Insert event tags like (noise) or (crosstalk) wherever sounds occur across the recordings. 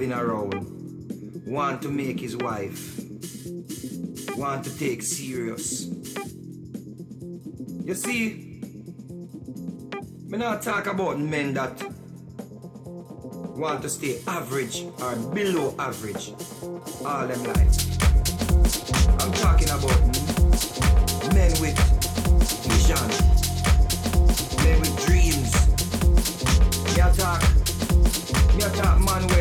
having around, want to make his wife, want to take serious. You see, me not talk about men that want to stay average or below average all them life. I'm talking about men with vision, men with dreams. Me attack, me attack man with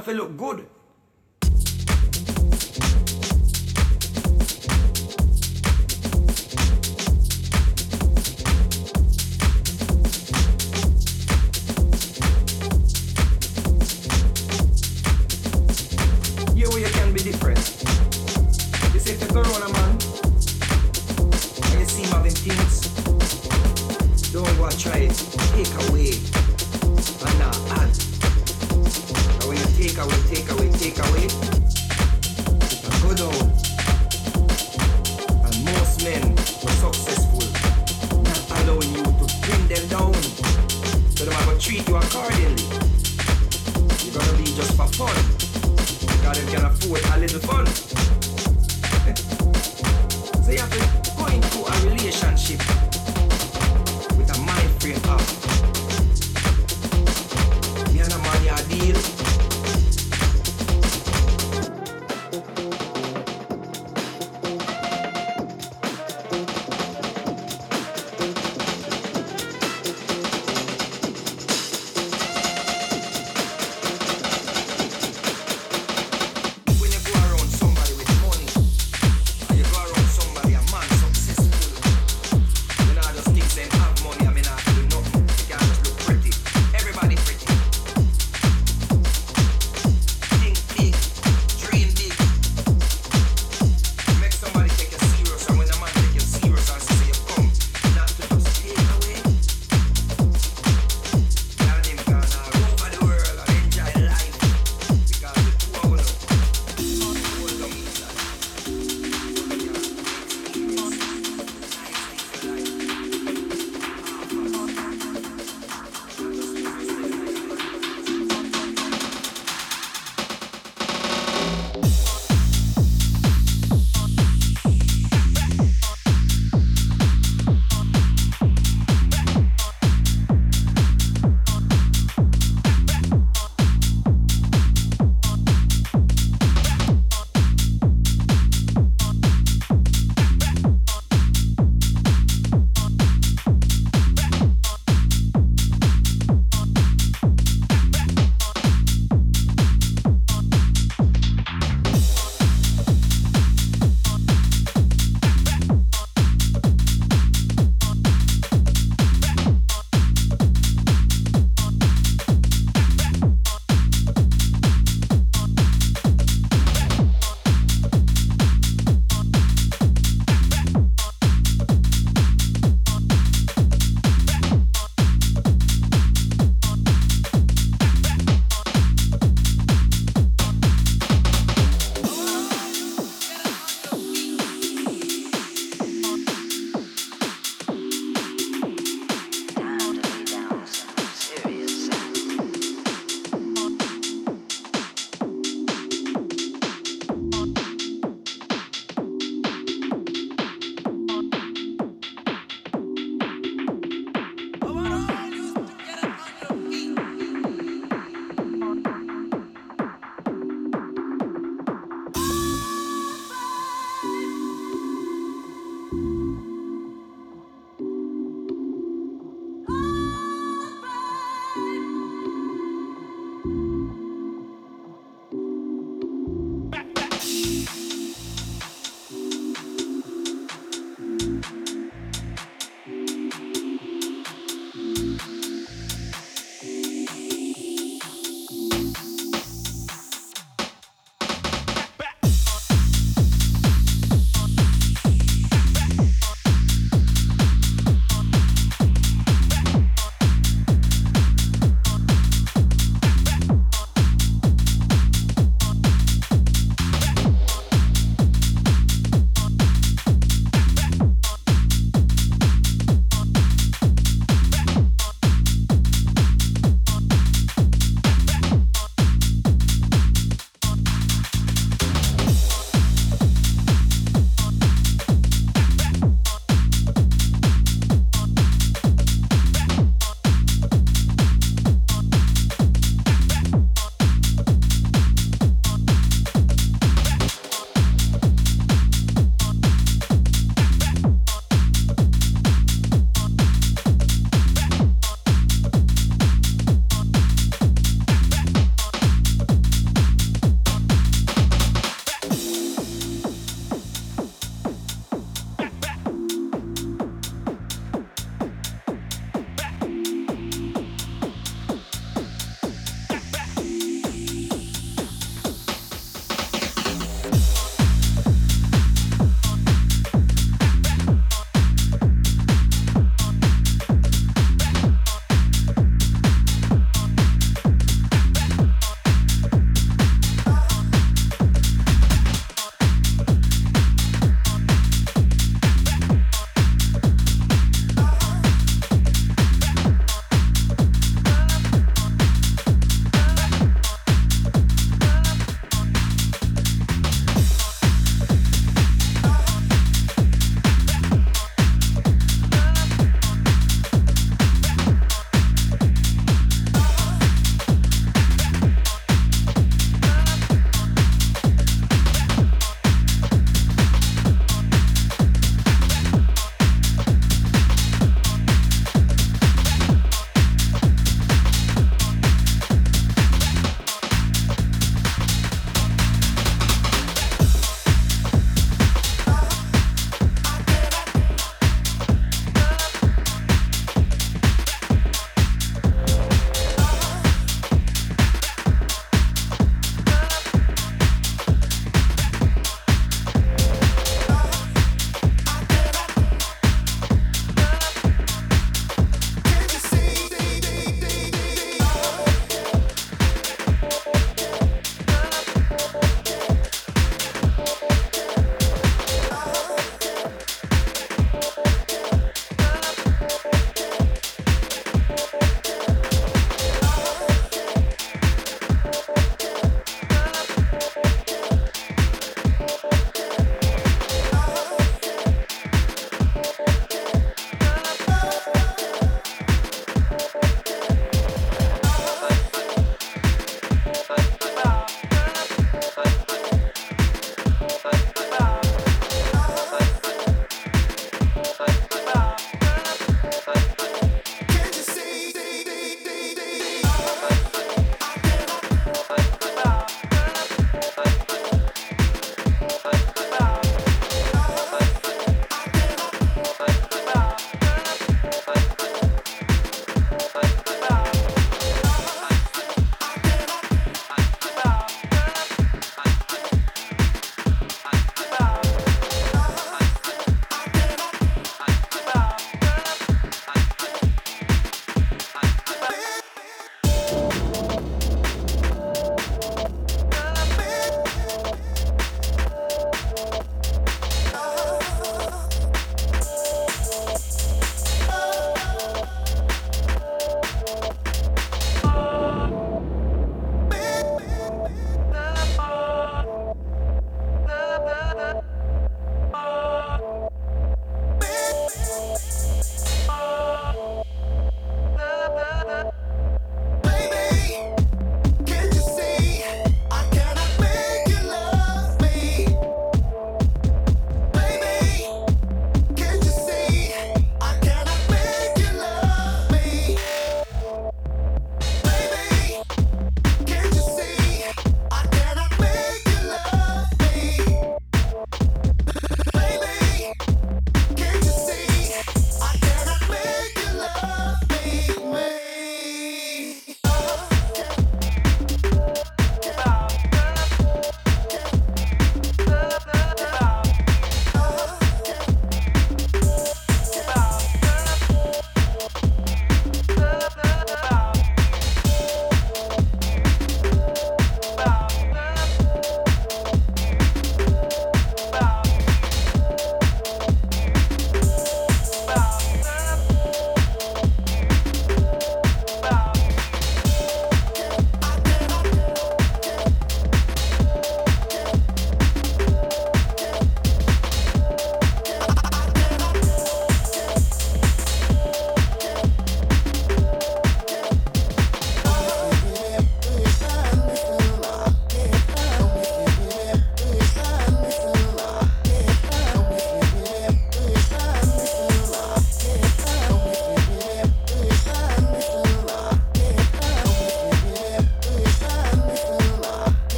felt look good.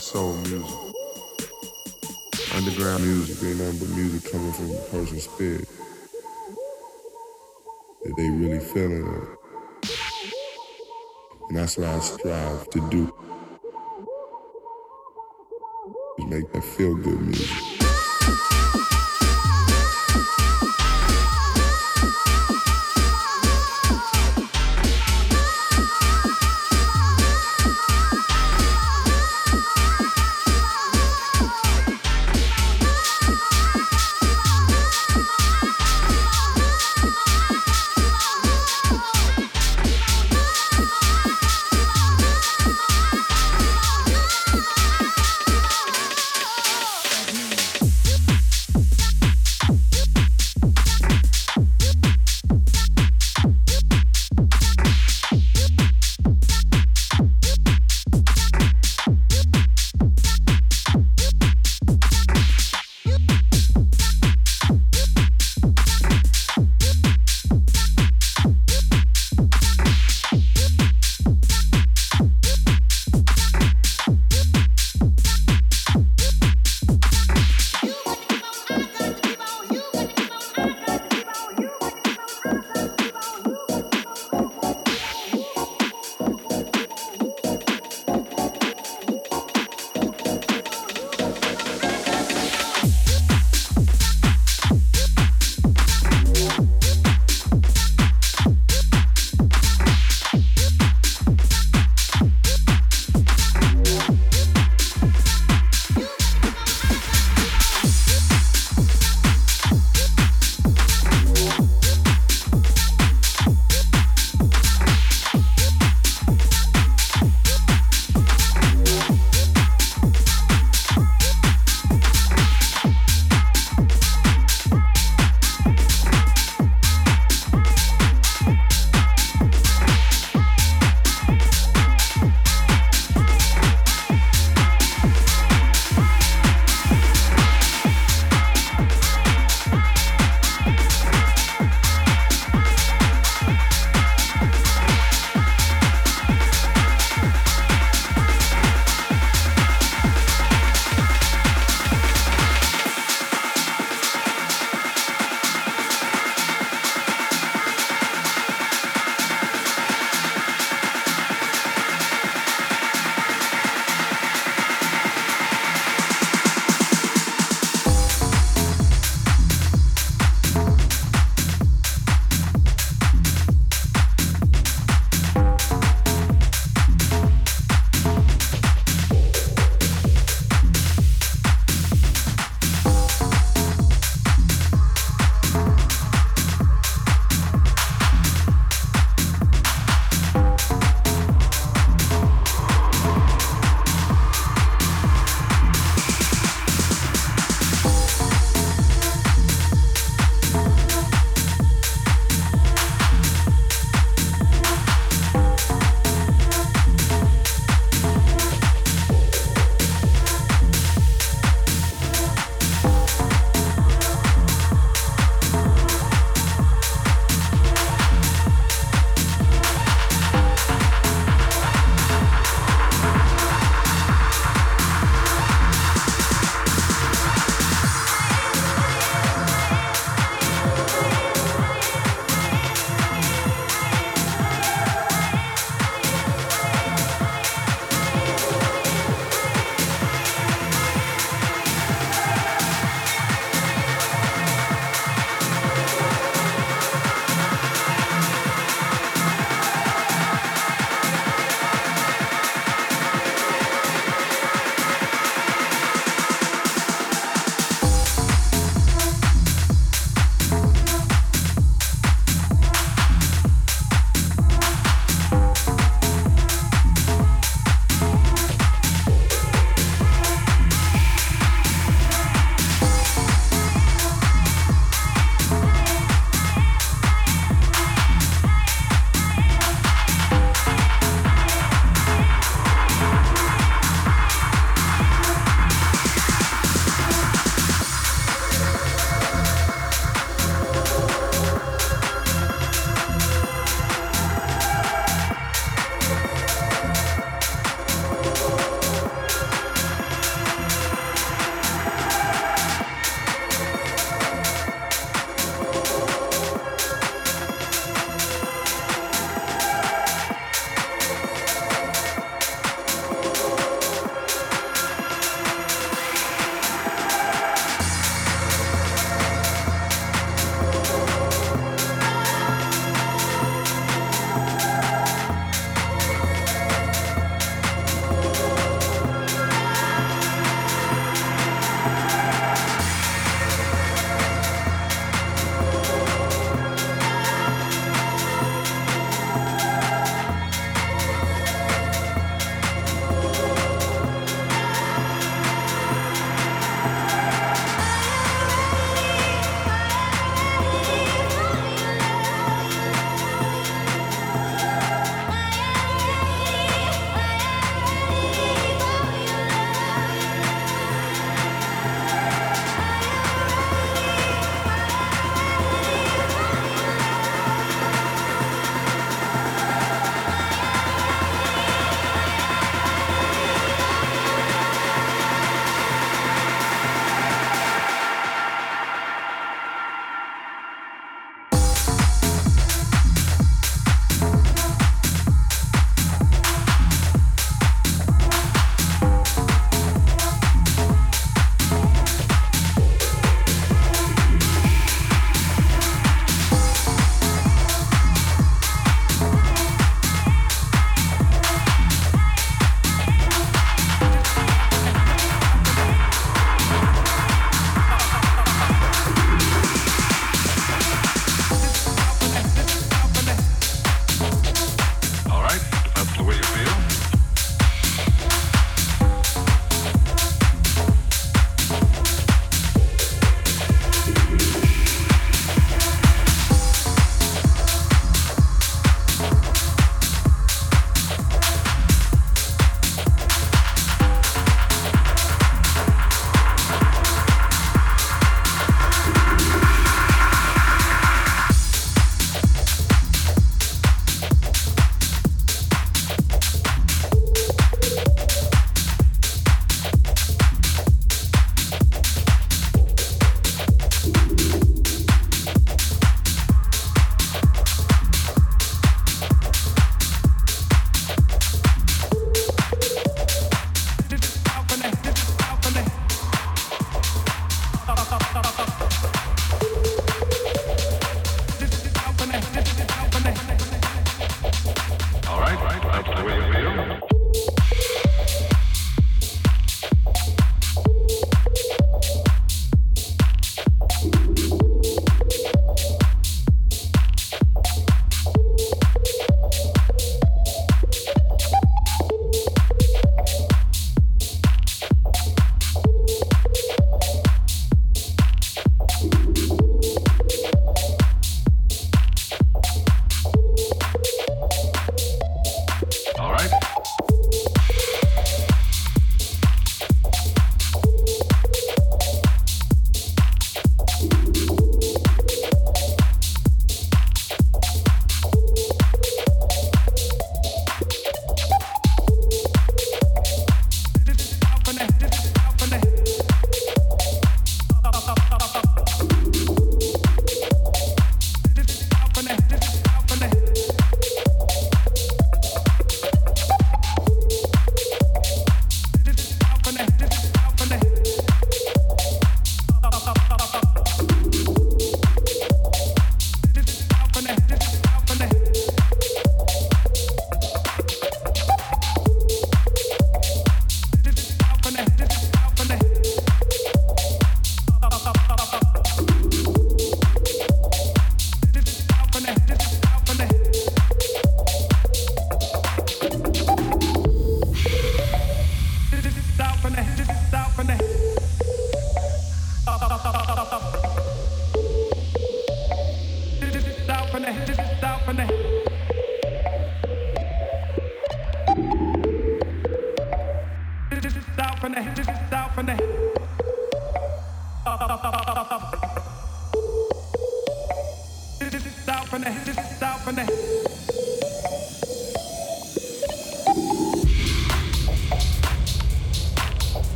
Soul music. Underground music ain't nothing but music coming from a person's spirit that they really feeling it. And that's what I strive to do. Is make that feel good music.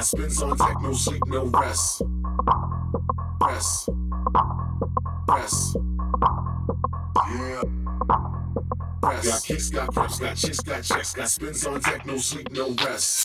Spins on tech, no sleep, no rest. Rest. Rest. Yeah. Rest. Got kicks, got preps, got chicks, got checks, got spins on tech, no sleep, no. Rest.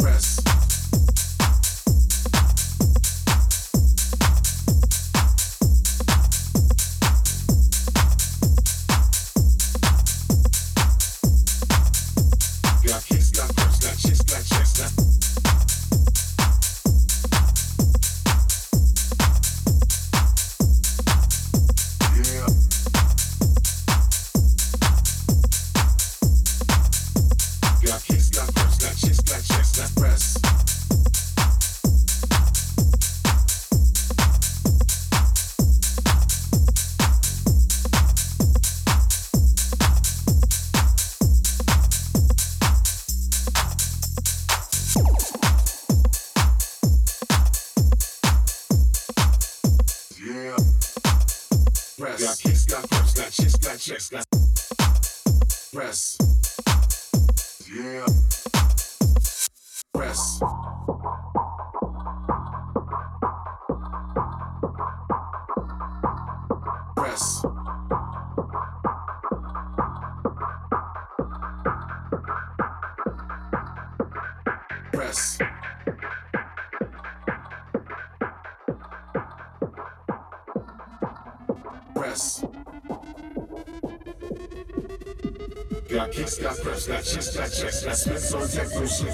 Got chicks, got checks, got spits on deck, no sleep,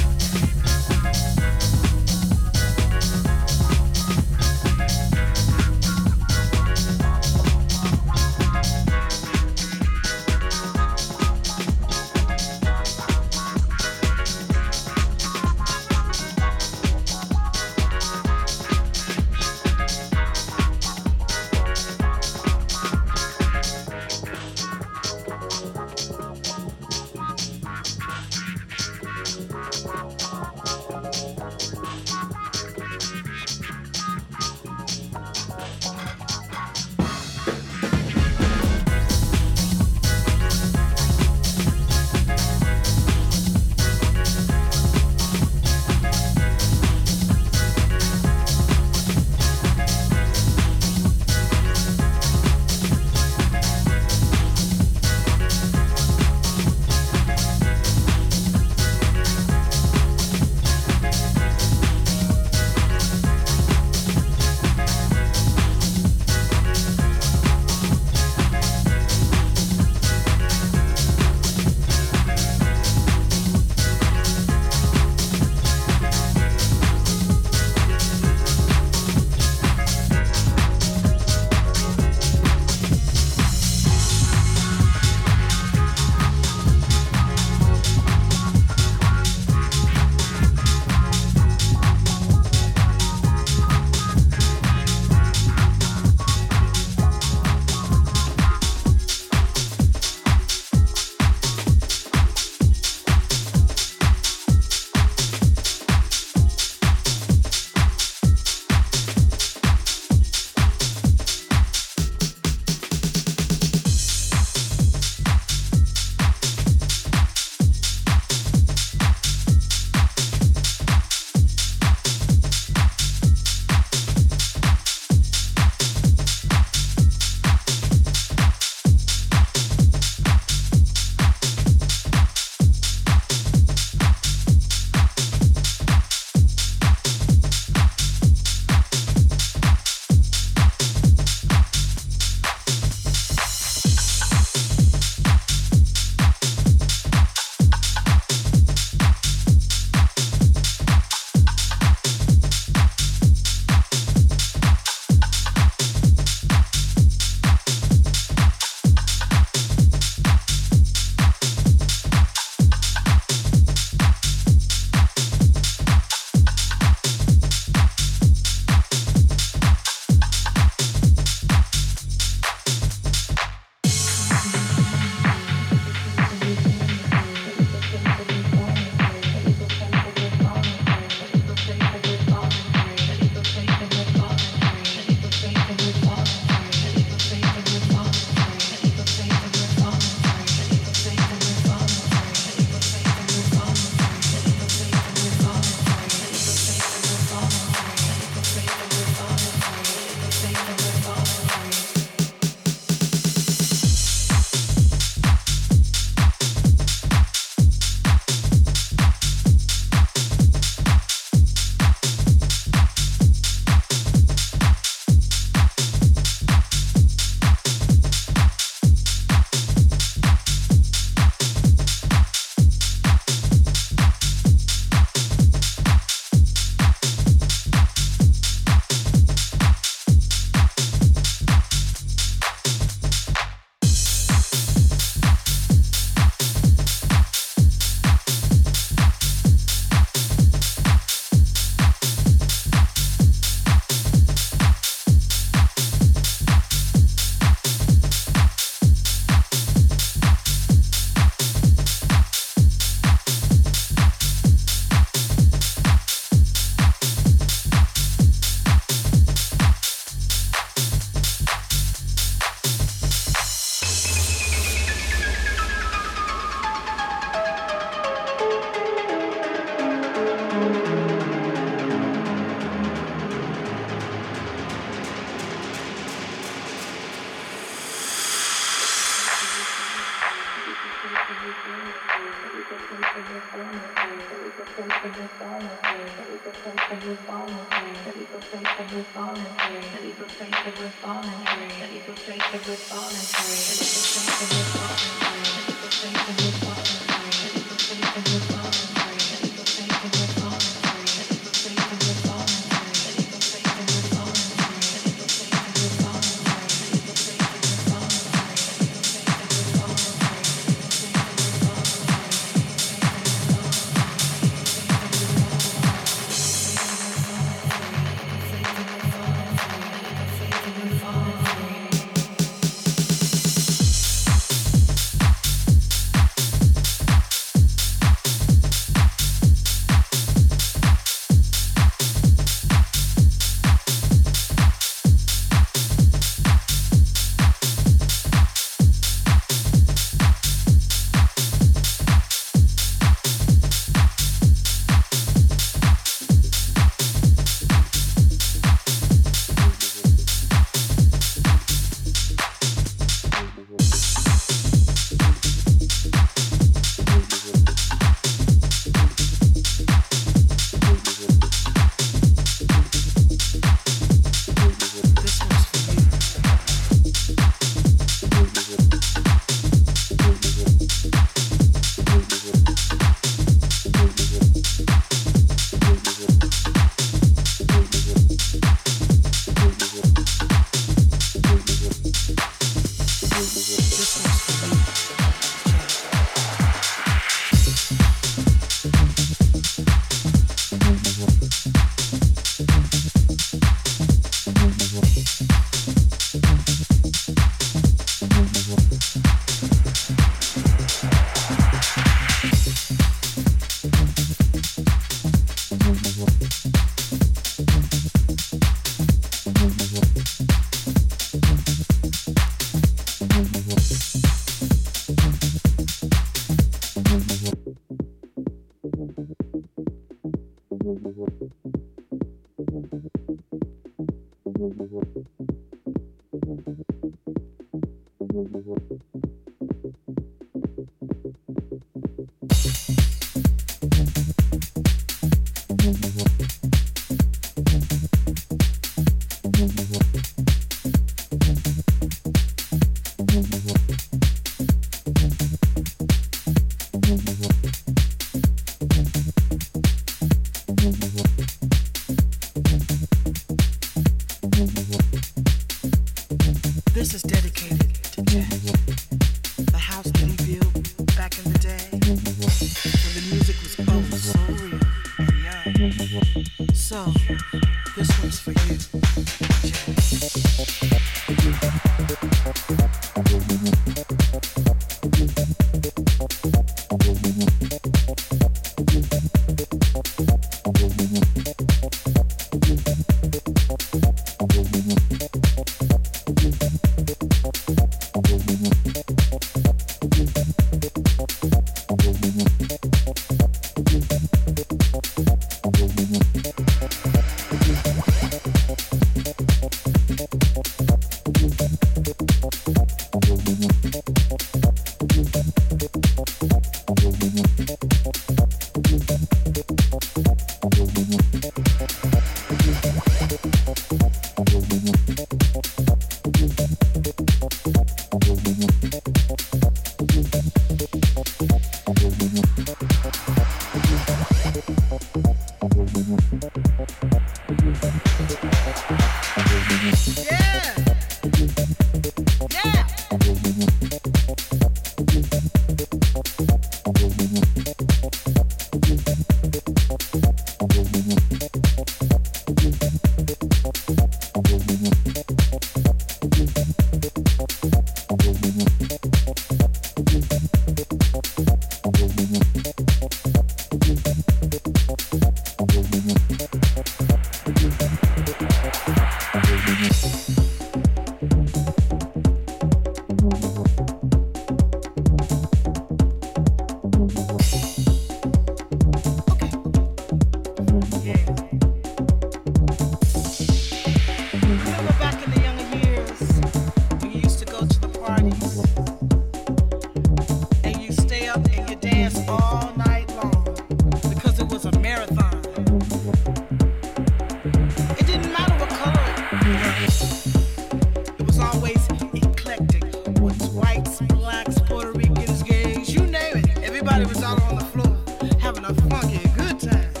Talking good time.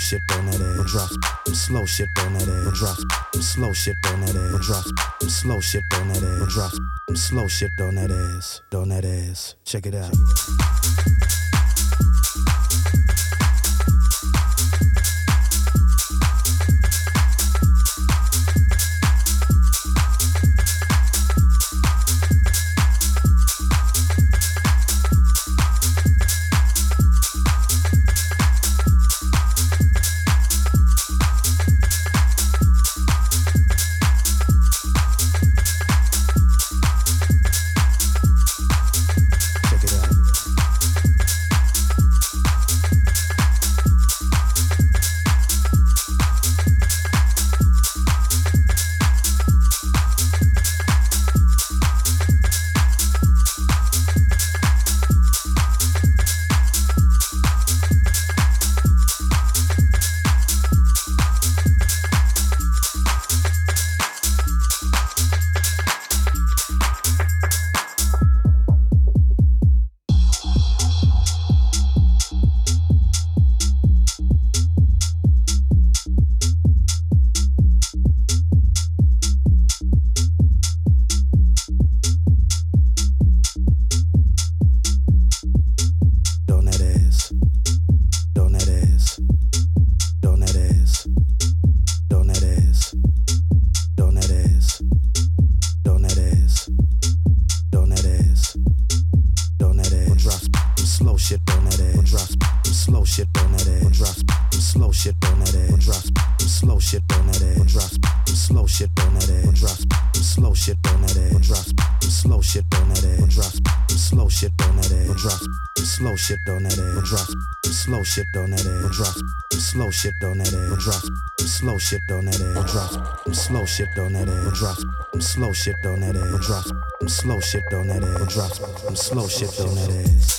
Shit on that ass. Drop some slow shit on that ass. Drop some slow shit on that ass. Drop some slow shit on that ass. Drop some slow shit on that ass. On that ass. Check it out. Shit on that ass. Drop some slow shit on that ass.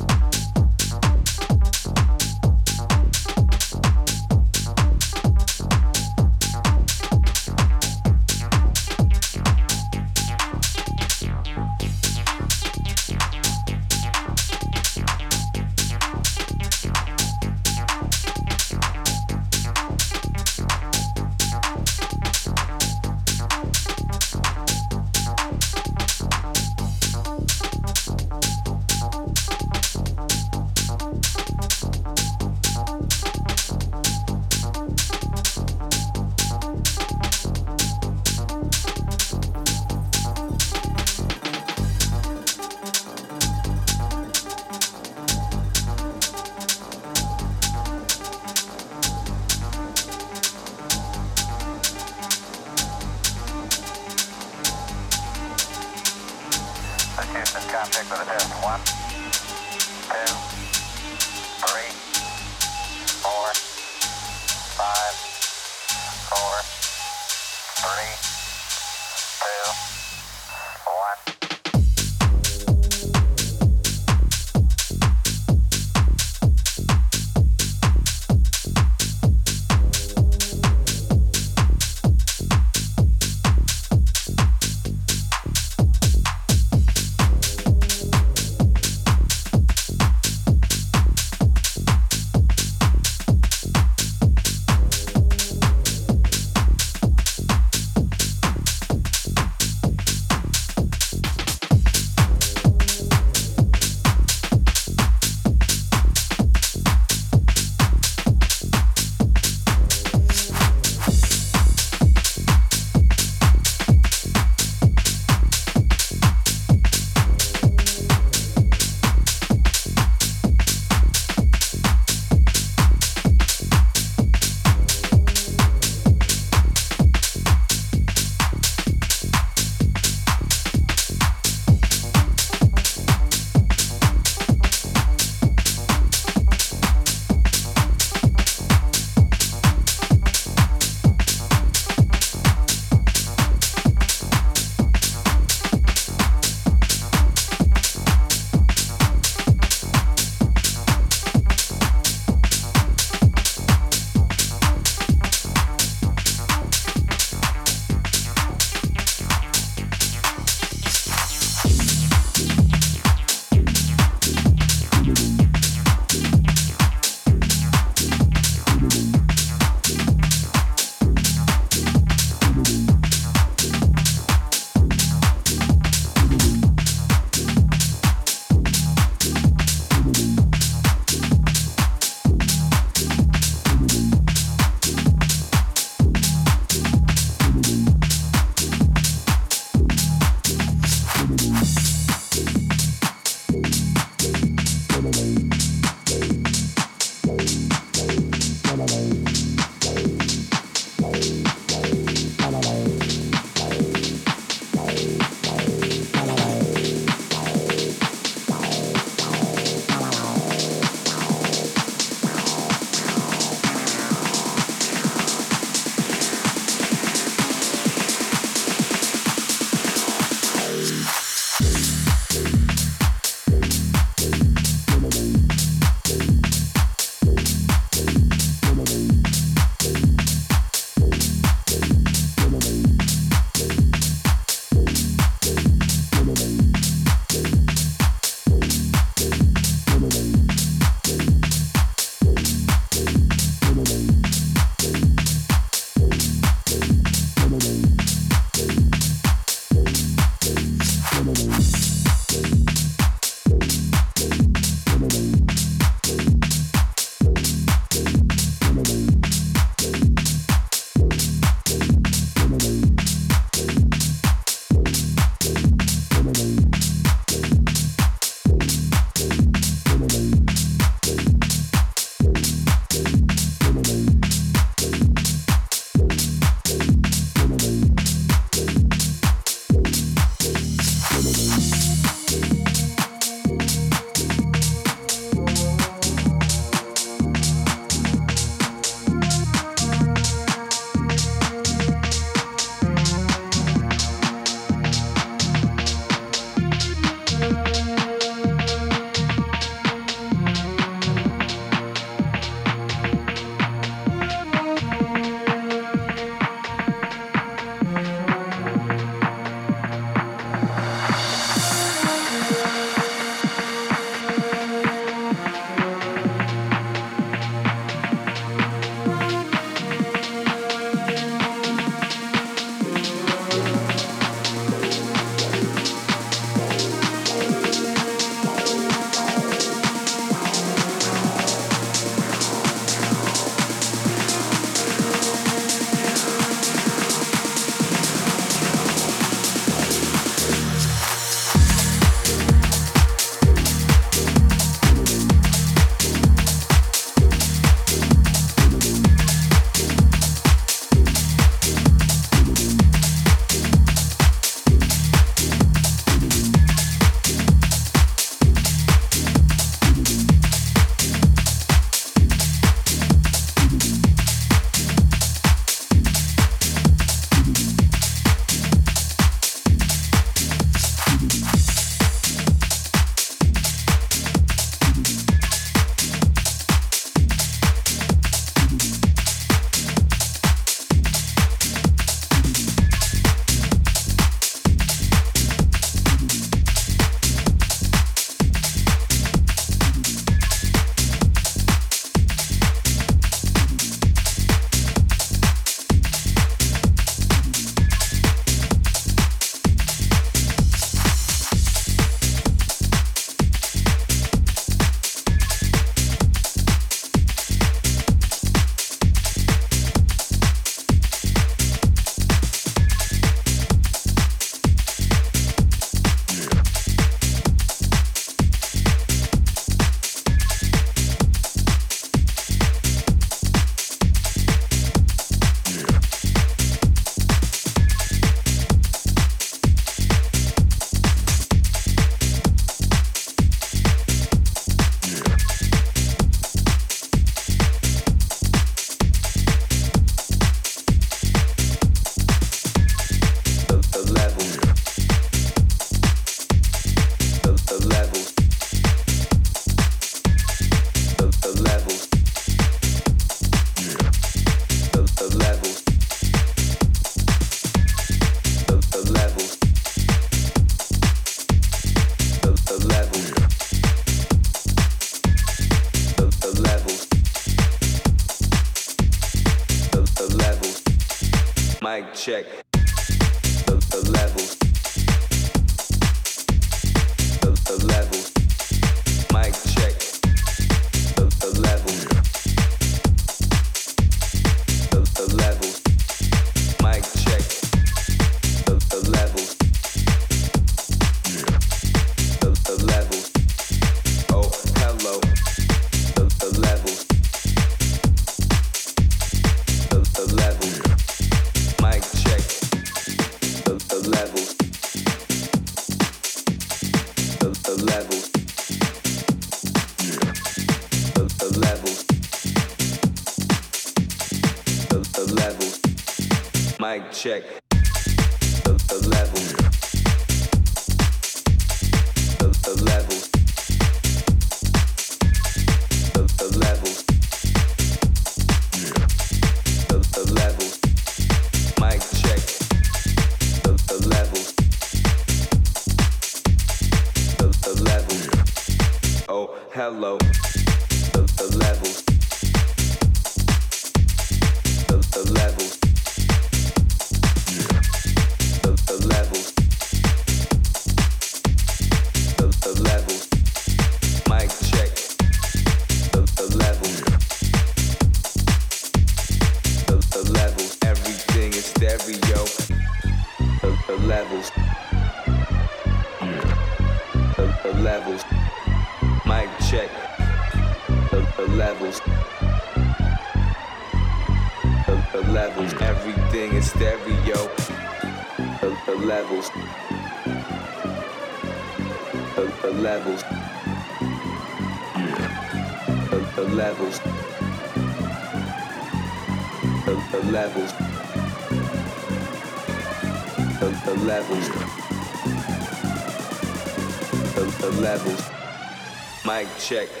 Check. thing you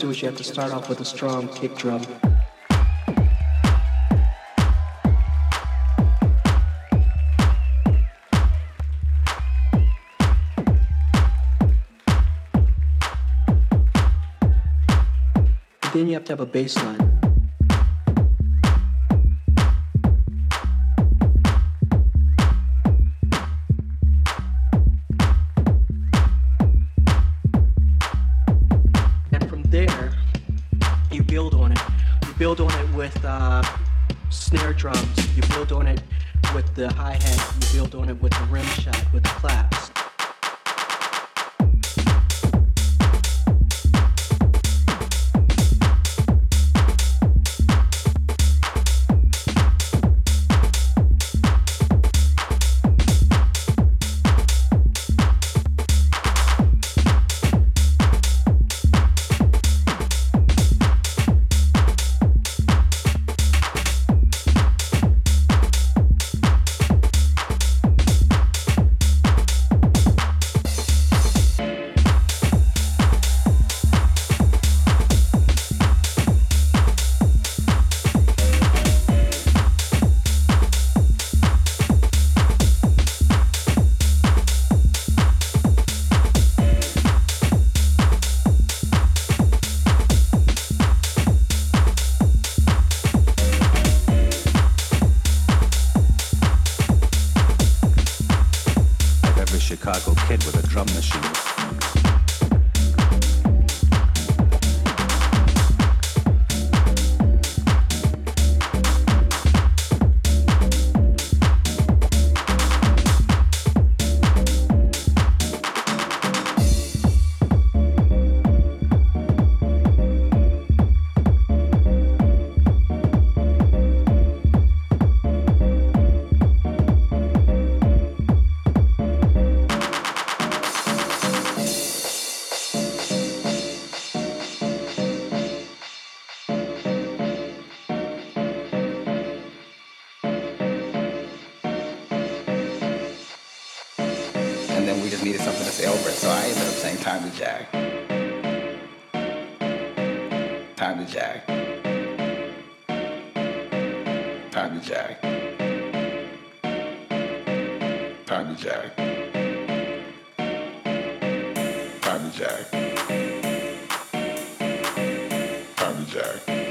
do is you have to start off with a strong kick drum. then you have to have a bass line. Cotton Jack. Cotton Jack. Jack.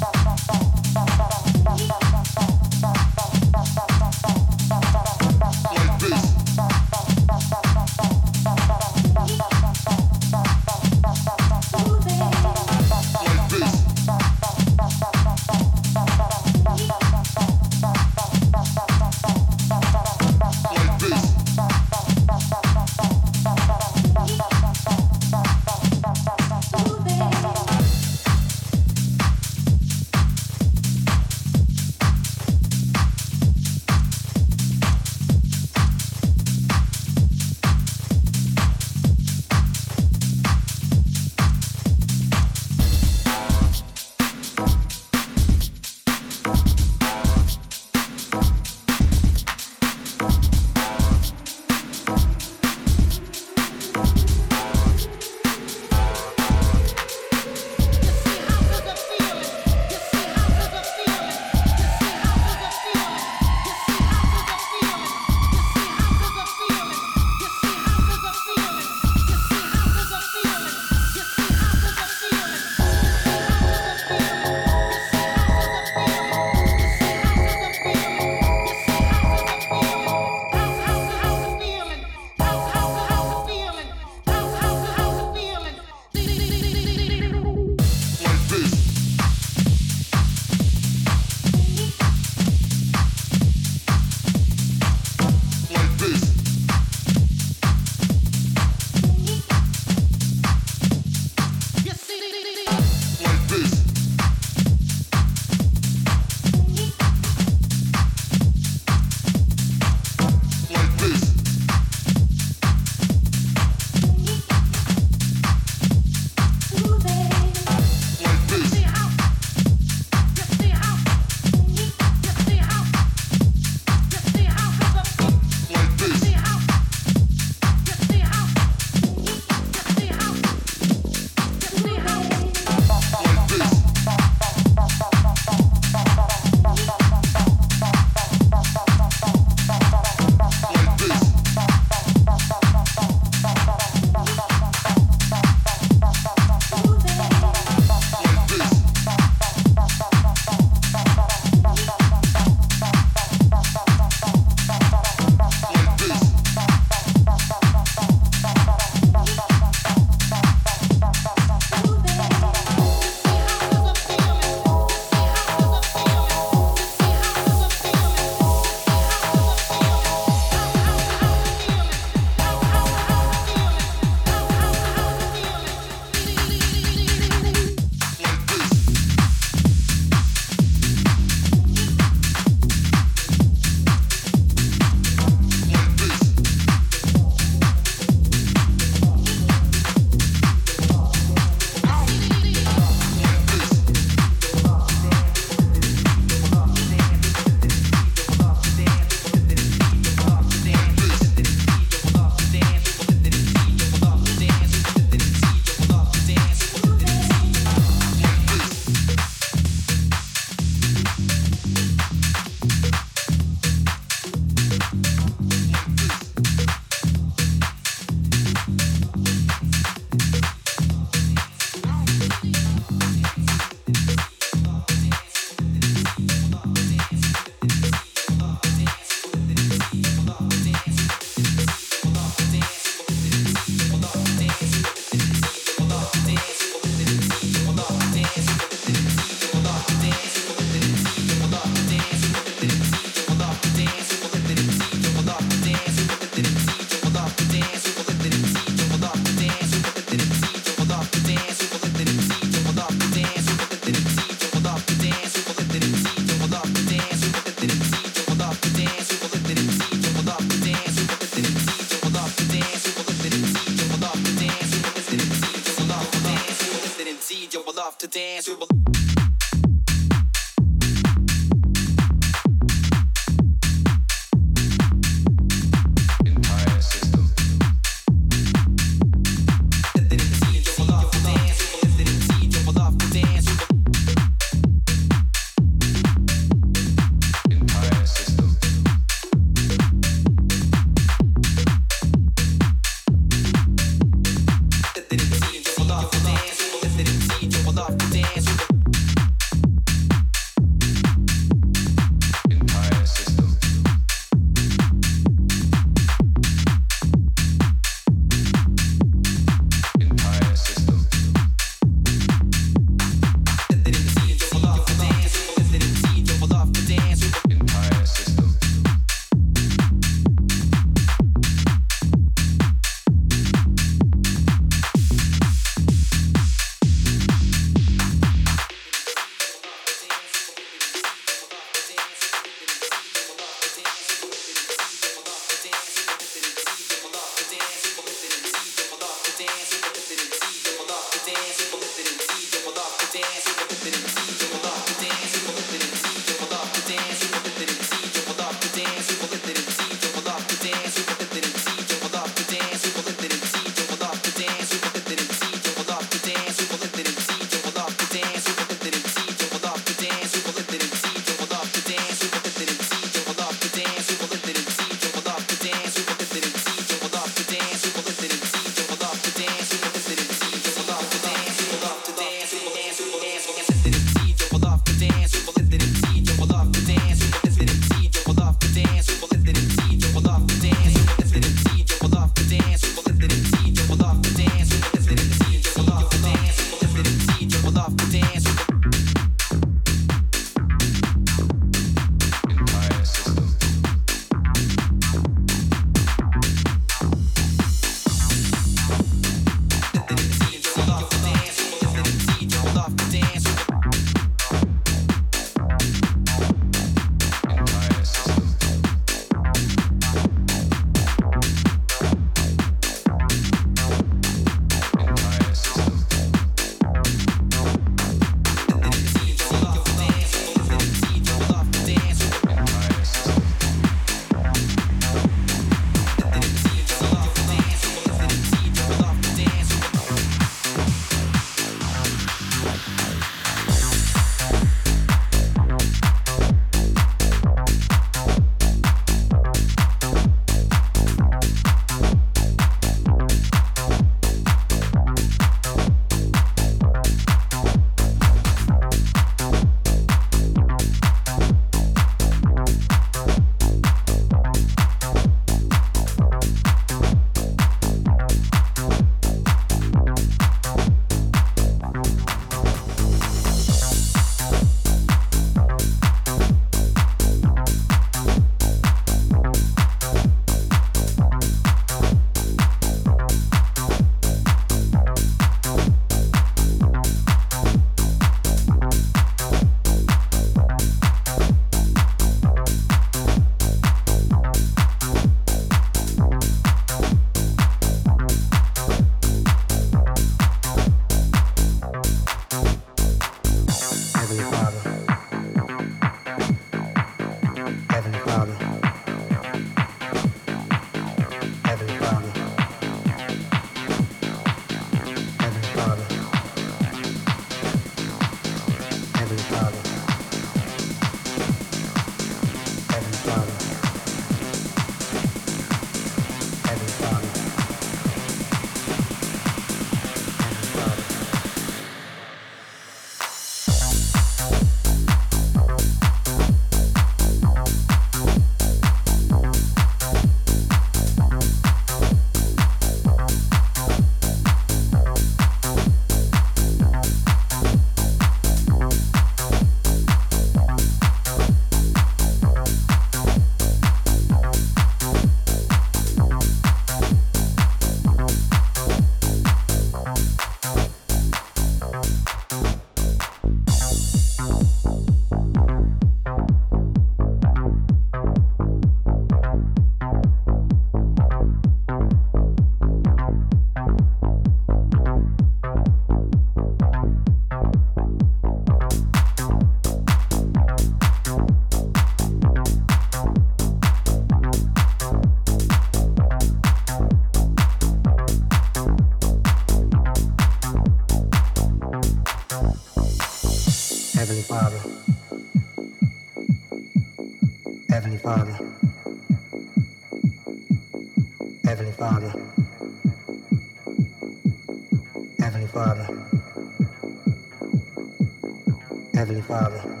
Father.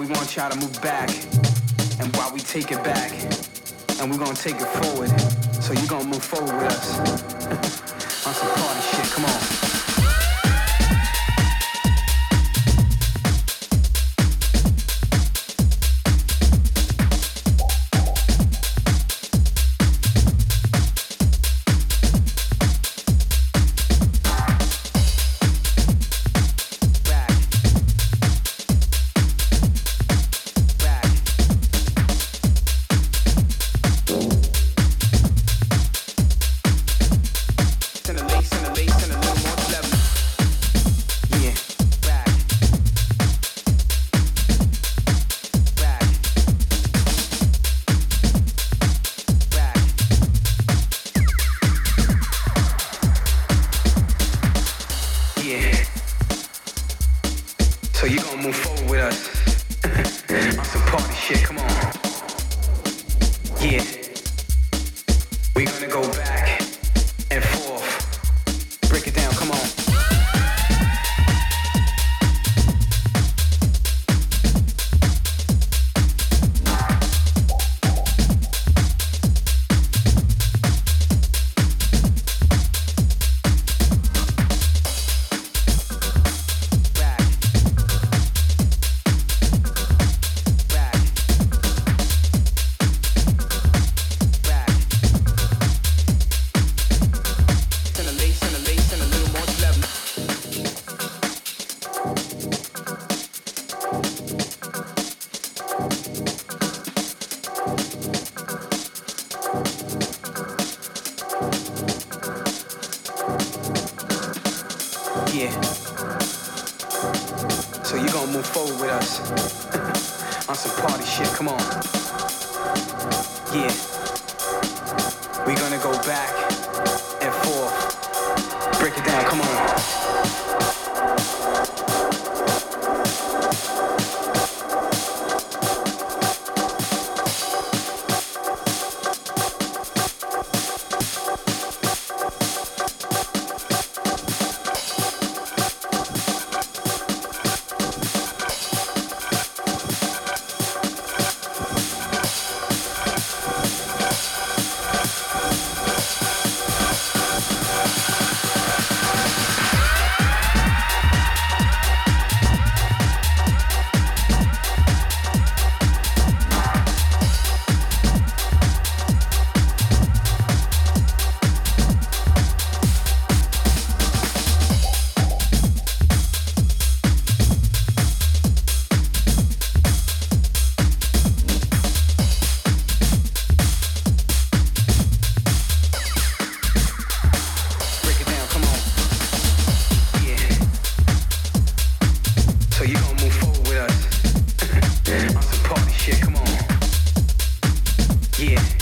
We want y'all to move back. And while we take it back, and we're gonna take it forward. So you gonna move forward with us. (laughs) On some party shit, come on. yeah.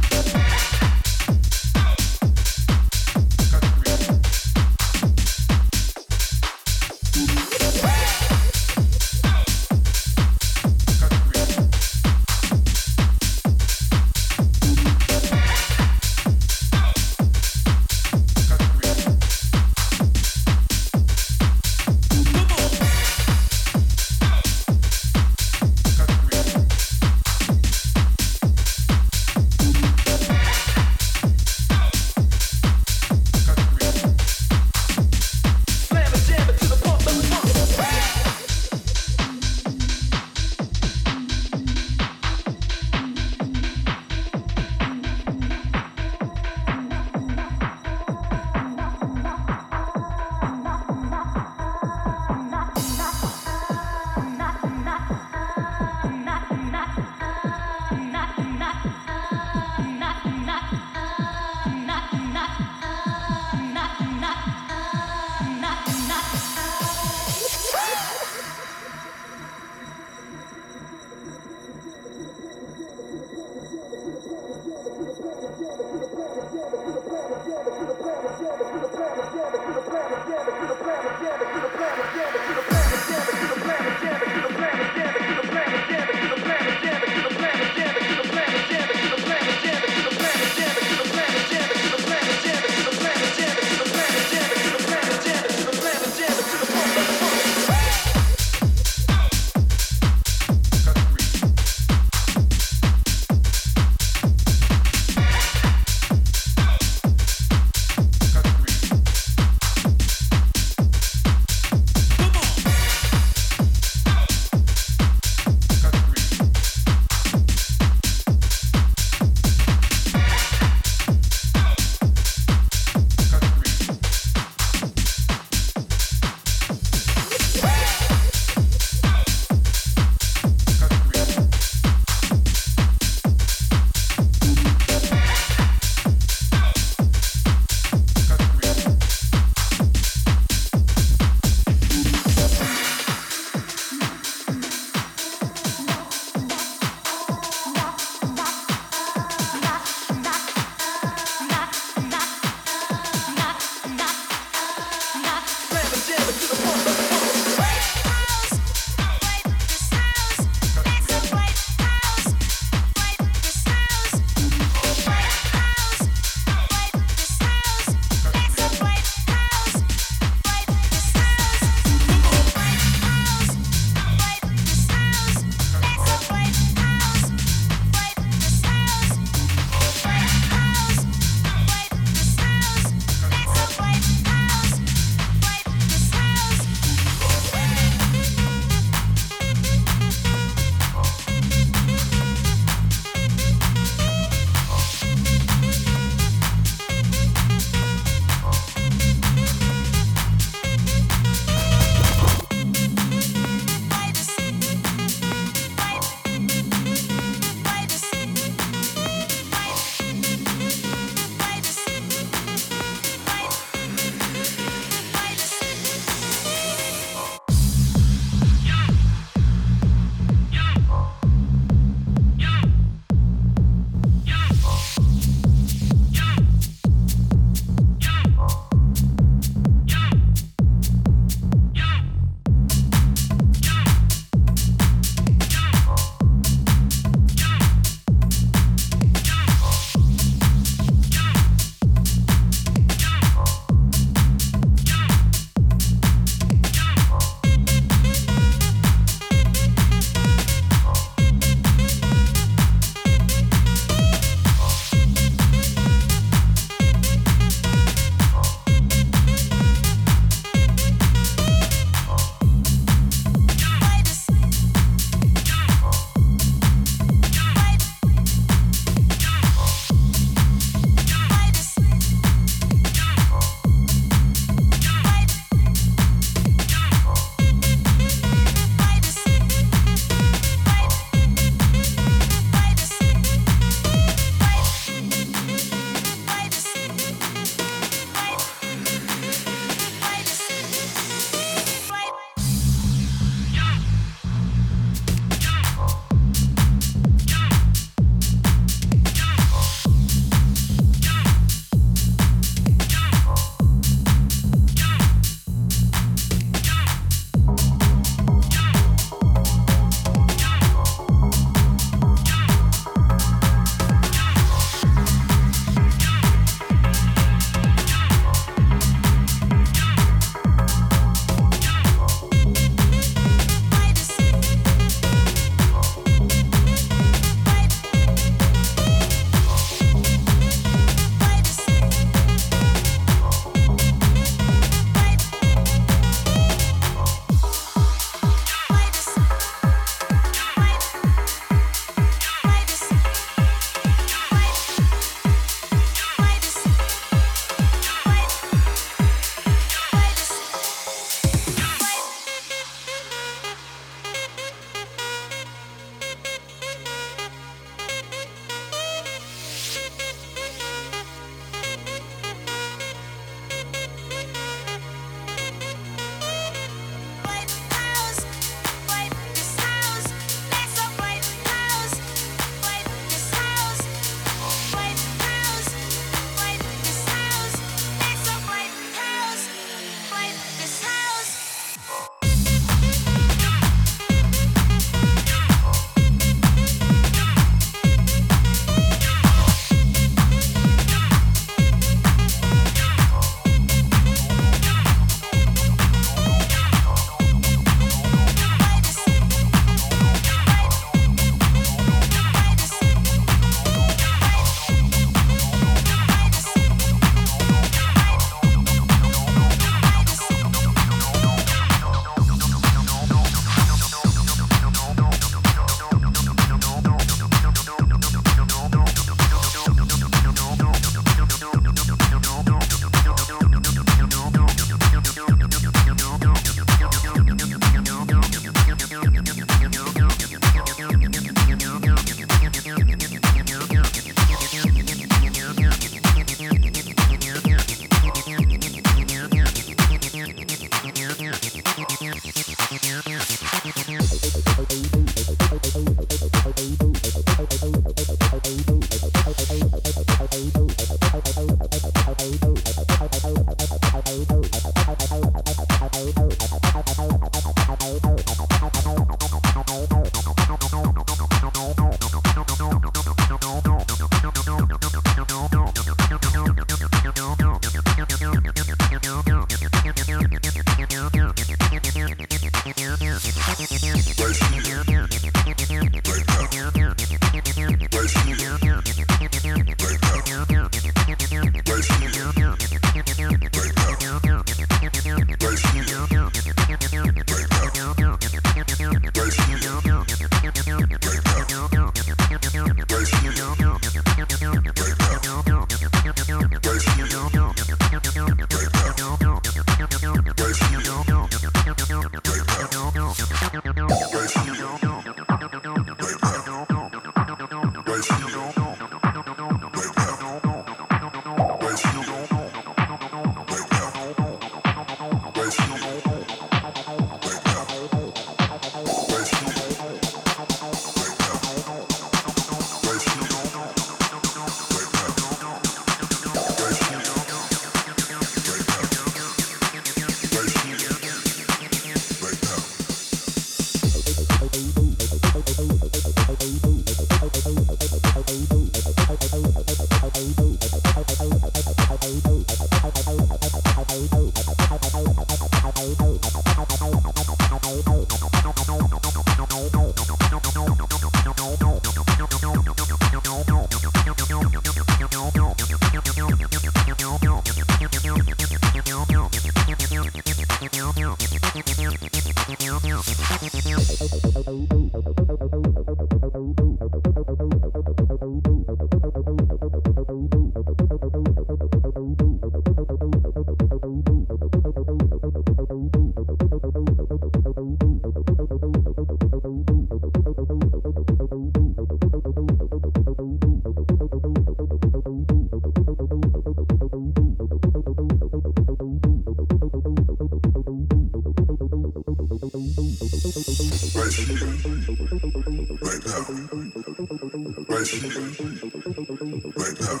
right now,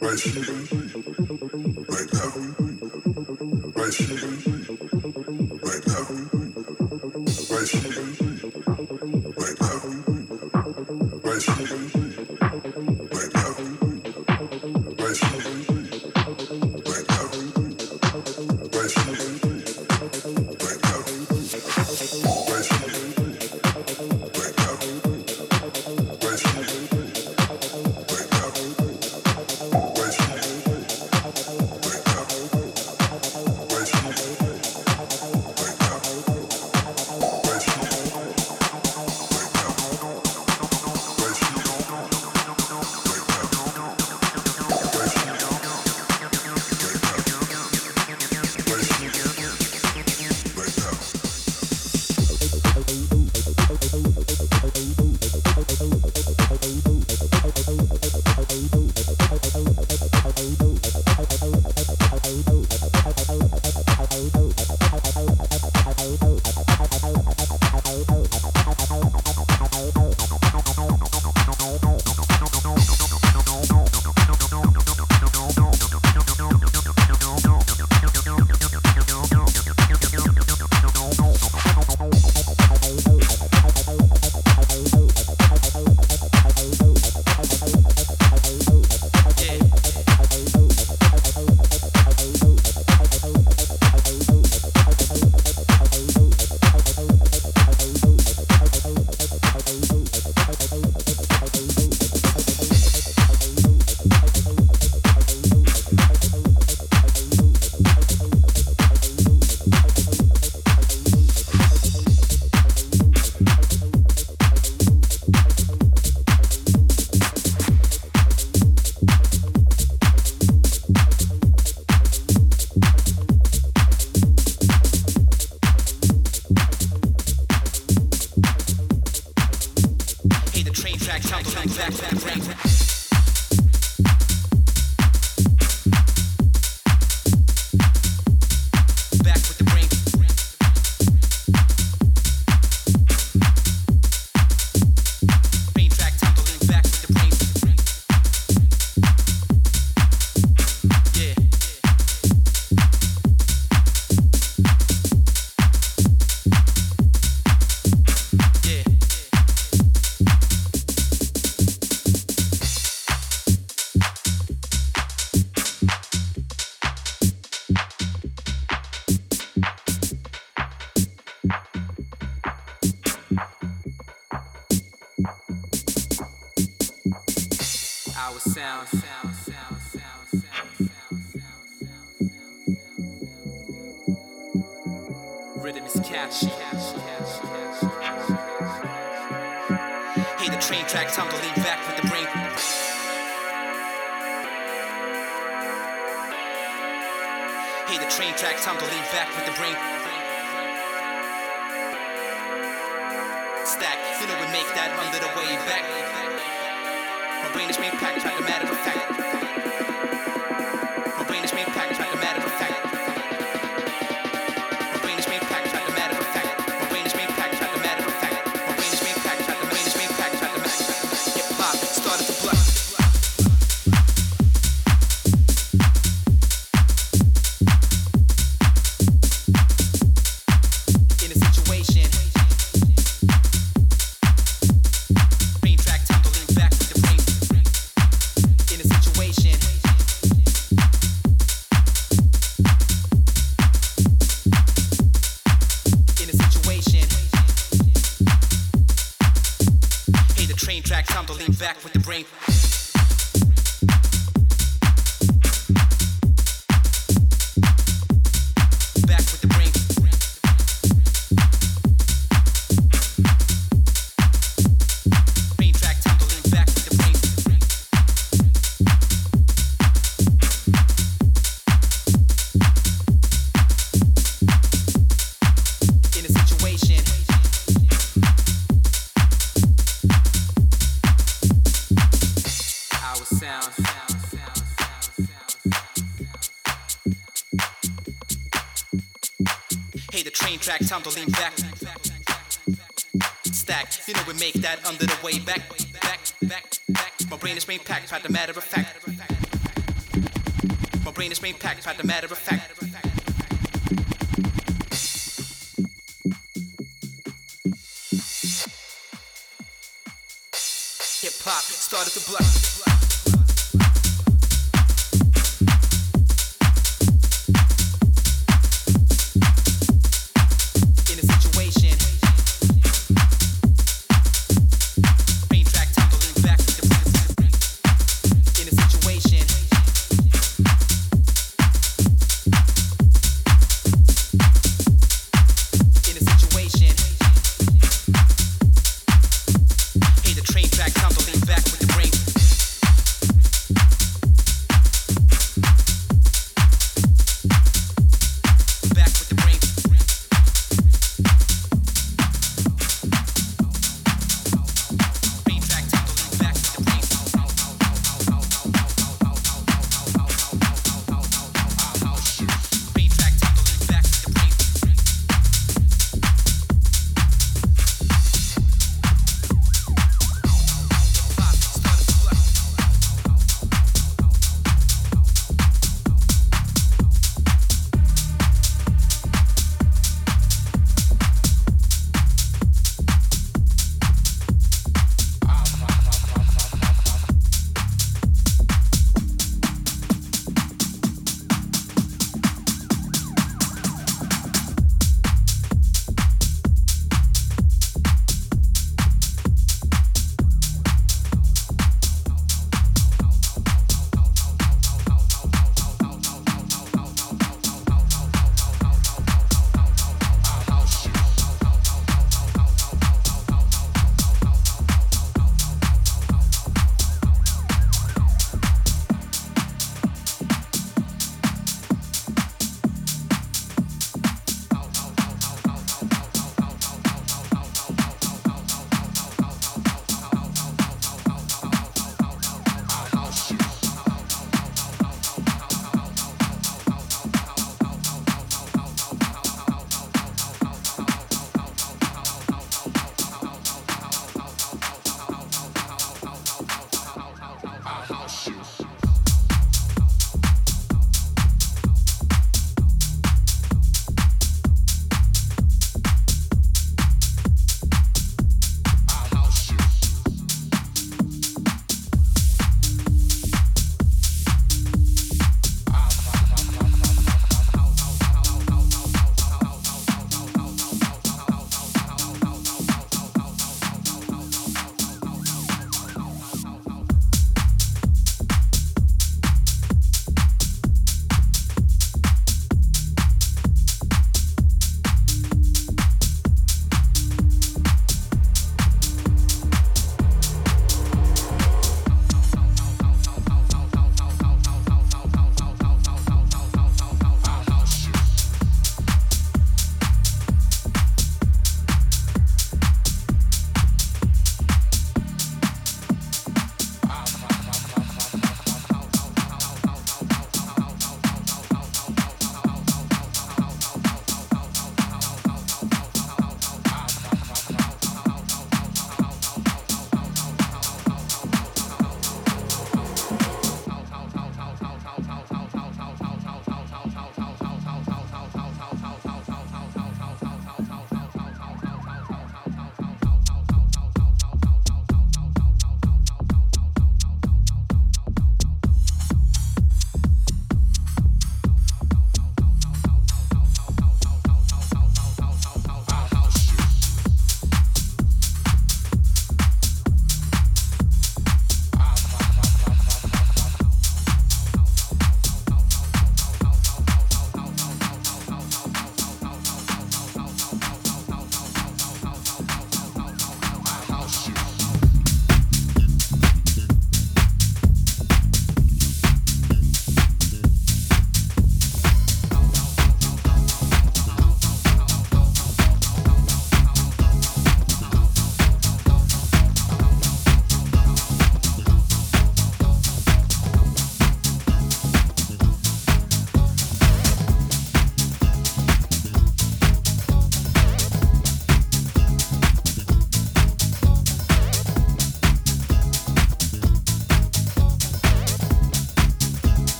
right.